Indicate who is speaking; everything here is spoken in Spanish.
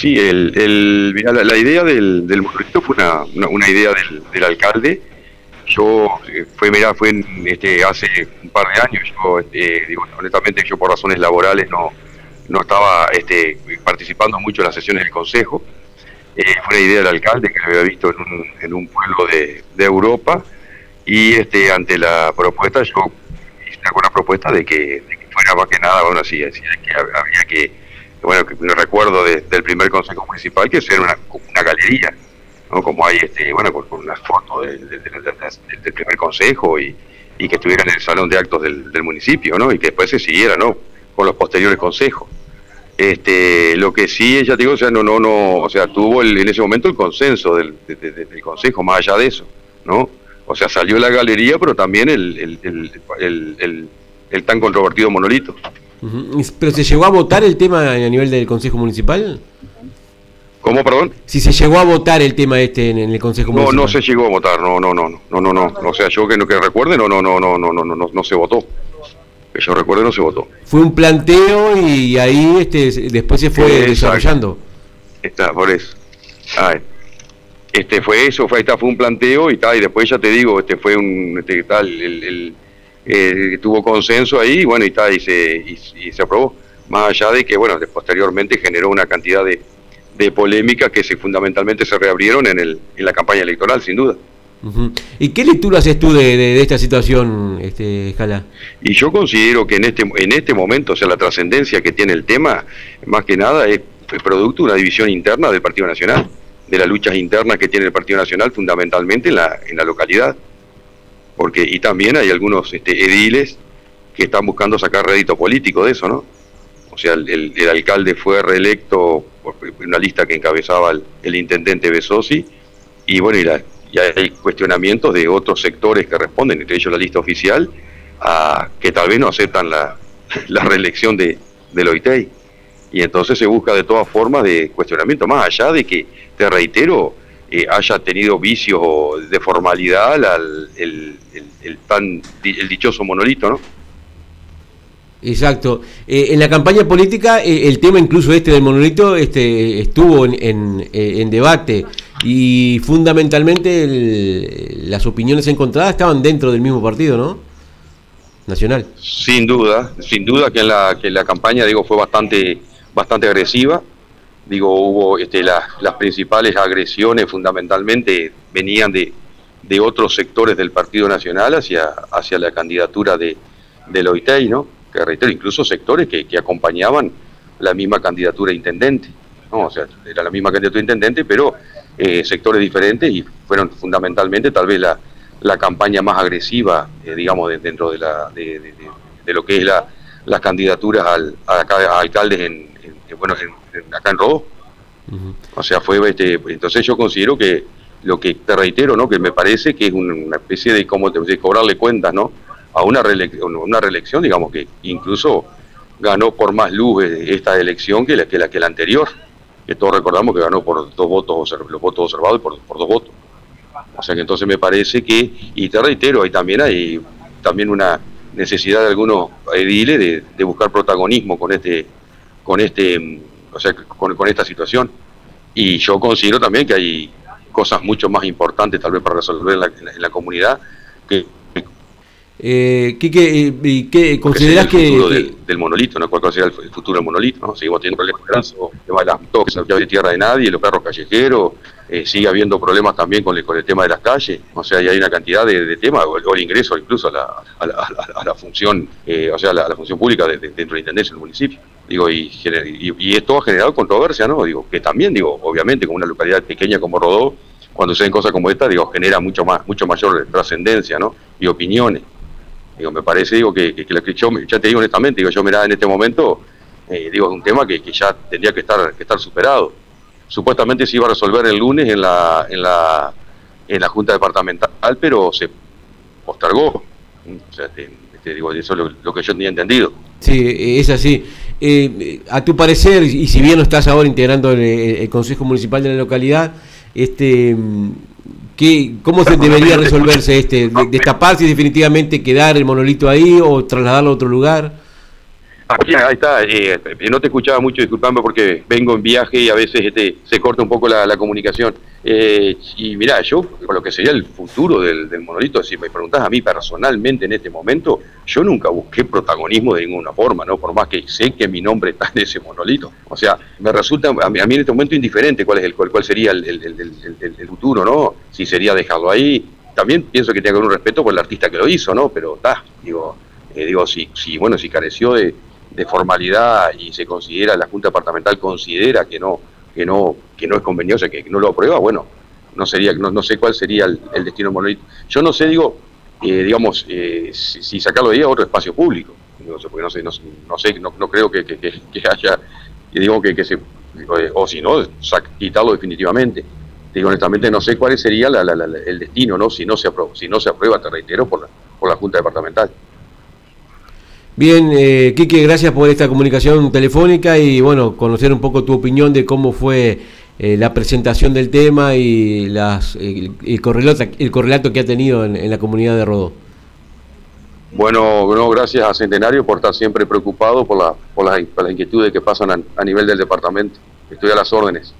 Speaker 1: Sí, el, el, la, idea del, del fue una, una, idea del, del, alcalde. Yo, eh, fue, mira, fue este, hace un par de años. Yo, este, digo, honestamente, yo por razones laborales no, no estaba este, participando mucho en las sesiones del consejo. Eh, fue una idea del alcalde que lo había visto en un, en un pueblo de, Europa. Y este, ante la propuesta, yo hice una propuesta de que, de que fuera más que nada, bueno, así, que había que bueno, que me recuerdo del primer consejo municipal, que era una, galería, ¿no? Como hay, este, bueno, con, con unas fotos del, primer consejo y, que estuviera en el salón de actos del, municipio, ¿no? Y que después se siguiera, ¿no? Con los posteriores consejos. Este, lo que sí, ya digo, o sea, no, no, no, o sea, tuvo el, en ese momento el consenso del, del consejo, más allá de eso, ¿no? O sea, salió la galería, pero también el, el, el, el tan controvertido monolito.
Speaker 2: ¿Pero se llegó a votar el tema a nivel del Consejo Municipal?
Speaker 1: ¿Cómo, perdón?
Speaker 2: Si se llegó a votar el tema este en, el Consejo Municipal.
Speaker 1: No, no se llegó a votar, no, no, no, no, no, no, o sea, yo que no que recuerde, no, no, no, no, no, no, no, no se votó. Que yo recuerde, no se votó.
Speaker 2: Fue un planteo y ahí este después se fue desarrollando.
Speaker 1: Está, por eso. este fue eso, fue, está, fue un planteo y tal, y después ya te digo, este fue un, este, tal, el, el eh, tuvo consenso ahí bueno, y, está, y, se, y, se aprobó. Más allá de que, bueno, posteriormente generó una cantidad de, de polémicas que se, fundamentalmente se reabrieron en, el, en la campaña electoral, sin duda.
Speaker 2: ¿Y qué lectura haces tú de, de, esta situación, este, Jala?
Speaker 1: Y yo considero que en este, en este momento, o sea, la trascendencia que tiene el tema, más que nada, es, es producto de una división interna del Partido Nacional, de las luchas internas que tiene el Partido Nacional fundamentalmente en la, en la localidad porque y también hay algunos este, ediles que están buscando sacar rédito político de eso, ¿no? O sea, el, alcalde fue reelecto por una lista que encabezaba el, intendente Besosi, y bueno, y, hay cuestionamientos de otros sectores que responden, entre ellos la lista oficial, a que tal vez no aceptan la, la reelección de, del OITEI. Y entonces se busca de todas formas de cuestionamiento, más allá de que, te reitero, eh, haya tenido vicios de formalidad el, el, tan el dichoso monolito, ¿no?
Speaker 2: Exacto. Eh, en la campaña política eh, el tema incluso este del monolito este, estuvo en, en, debate y fundamentalmente las opiniones encontradas estaban dentro del mismo partido, ¿no? Nacional.
Speaker 1: Sin duda, sin duda que la, que la campaña digo fue bastante, bastante agresiva digo, hubo este, las principales agresiones fundamentalmente venían de, de otros sectores del Partido Nacional hacia, hacia la candidatura de, del OITEI, ¿no? Que reitero, incluso sectores que, que acompañaban la misma candidatura a intendente, ¿no? O sea, era la misma candidatura a intendente, pero eh, sectores diferentes y fueron fundamentalmente tal vez la, la campaña más agresiva, eh, digamos, dentro de, la, de, de, lo que es la, las candidaturas al, a, alcaldes en, bueno, acá en Rodó. O sea, fue este, entonces yo considero que lo que te reitero, ¿no? Que me parece que es una especie de como de cobrarle cuentas, ¿no? A una reelección, una reelección, digamos que incluso ganó por más luz esta elección que la que la, que la anterior, que todos recordamos que ganó por dos votos, los votos observados y por, por dos votos. O sea que entonces me parece que, y te reitero, ahí también hay también una necesidad de algunos ediles de, de buscar protagonismo con este, con este o sea, con, con esta situación. Y yo considero también que hay cosas mucho más importantes tal vez para resolver en la, en la, comunidad que
Speaker 2: eh, ¿qué, qué, eh, qué consideras
Speaker 1: que, el futuro Del, del, monolito, ¿no? ¿Cuál será el, futuro del monolito? ¿no? Seguimos teniendo problemas grandes, de las que se de tierra de nadie, los perros callejeros, eh, sigue habiendo problemas también con el, con el tema de las calles, o sea, y hay una cantidad de, de temas, o, o, el ingreso incluso a la, a la, a la función, eh, o sea, la, la función pública de, de, dentro de la intendencia del municipio. Digo, y, y, y, esto ha generado controversia, ¿no? Digo, que también, digo, obviamente con una localidad pequeña como Rodó, cuando se ven cosas como esta, digo, genera mucho más, mucho mayor trascendencia, ¿no? Y opiniones. Digo, me parece, digo, que, que, que, yo, ya te digo honestamente, digo, yo mirá en este momento, eh, digo, es un tema que, ya tendría que estar, que estar superado. Supuestamente se iba a resolver el lunes en la, en la, en la Junta Departamental, pero se postergó. O sea, te, te digo, eso es lo, lo, que yo tenía entendido.
Speaker 2: Sí, es así. Eh, a tu parecer, y si bien no estás ahora integrando el, el Consejo Municipal de la localidad, este ¿Qué, ¿Cómo se debería resolverse este? ¿Destaparse y definitivamente quedar el monolito ahí o trasladarlo a otro lugar?
Speaker 1: Ahí está. Eh, no te escuchaba mucho, disculpame porque vengo en viaje y a veces este, se corta un poco la, comunicación. Eh, y mira, yo, con lo que sería el futuro del, monolito, si me preguntas a mí personalmente en este momento, yo nunca busqué protagonismo de ninguna forma, ¿no? Por más que sé que mi nombre está en ese monolito. O sea, me resulta a mí, en este momento indiferente cuál es el cuál, sería el, futuro, ¿no? Si sería dejarlo ahí. También pienso que tiene que haber un respeto por el artista que lo hizo, ¿no? Pero está, digo, eh, digo, si, si, bueno, si careció de de formalidad y se considera, la Junta Departamental considera que no, que no, que no es convenioso, que no lo aprueba, bueno, no sería, no, no sé cuál sería el, destino monolito. Yo no sé, digo, eh, digamos, eh, si, sacarlo de ahí a otro espacio público, no sé, porque no sé, no, sé, no, creo que, que, que, haya, digo que, que se, o si no, quitarlo definitivamente. Digo, honestamente, no sé cuál sería el destino, ¿no? Si no se aprueba, si no se aprueba, te reitero, por la, por la Junta Departamental.
Speaker 2: Bien, eh, gracias por esta comunicación telefónica y bueno, conocer un poco tu opinión de cómo fue eh, la presentación del tema y las, el, correlato, el correlato que ha tenido en, la comunidad de Rodó.
Speaker 1: Bueno, gracias a Centenario por estar siempre preocupado por, la, por, las, inquietudes que pasan a nivel del departamento. Estoy a las órdenes.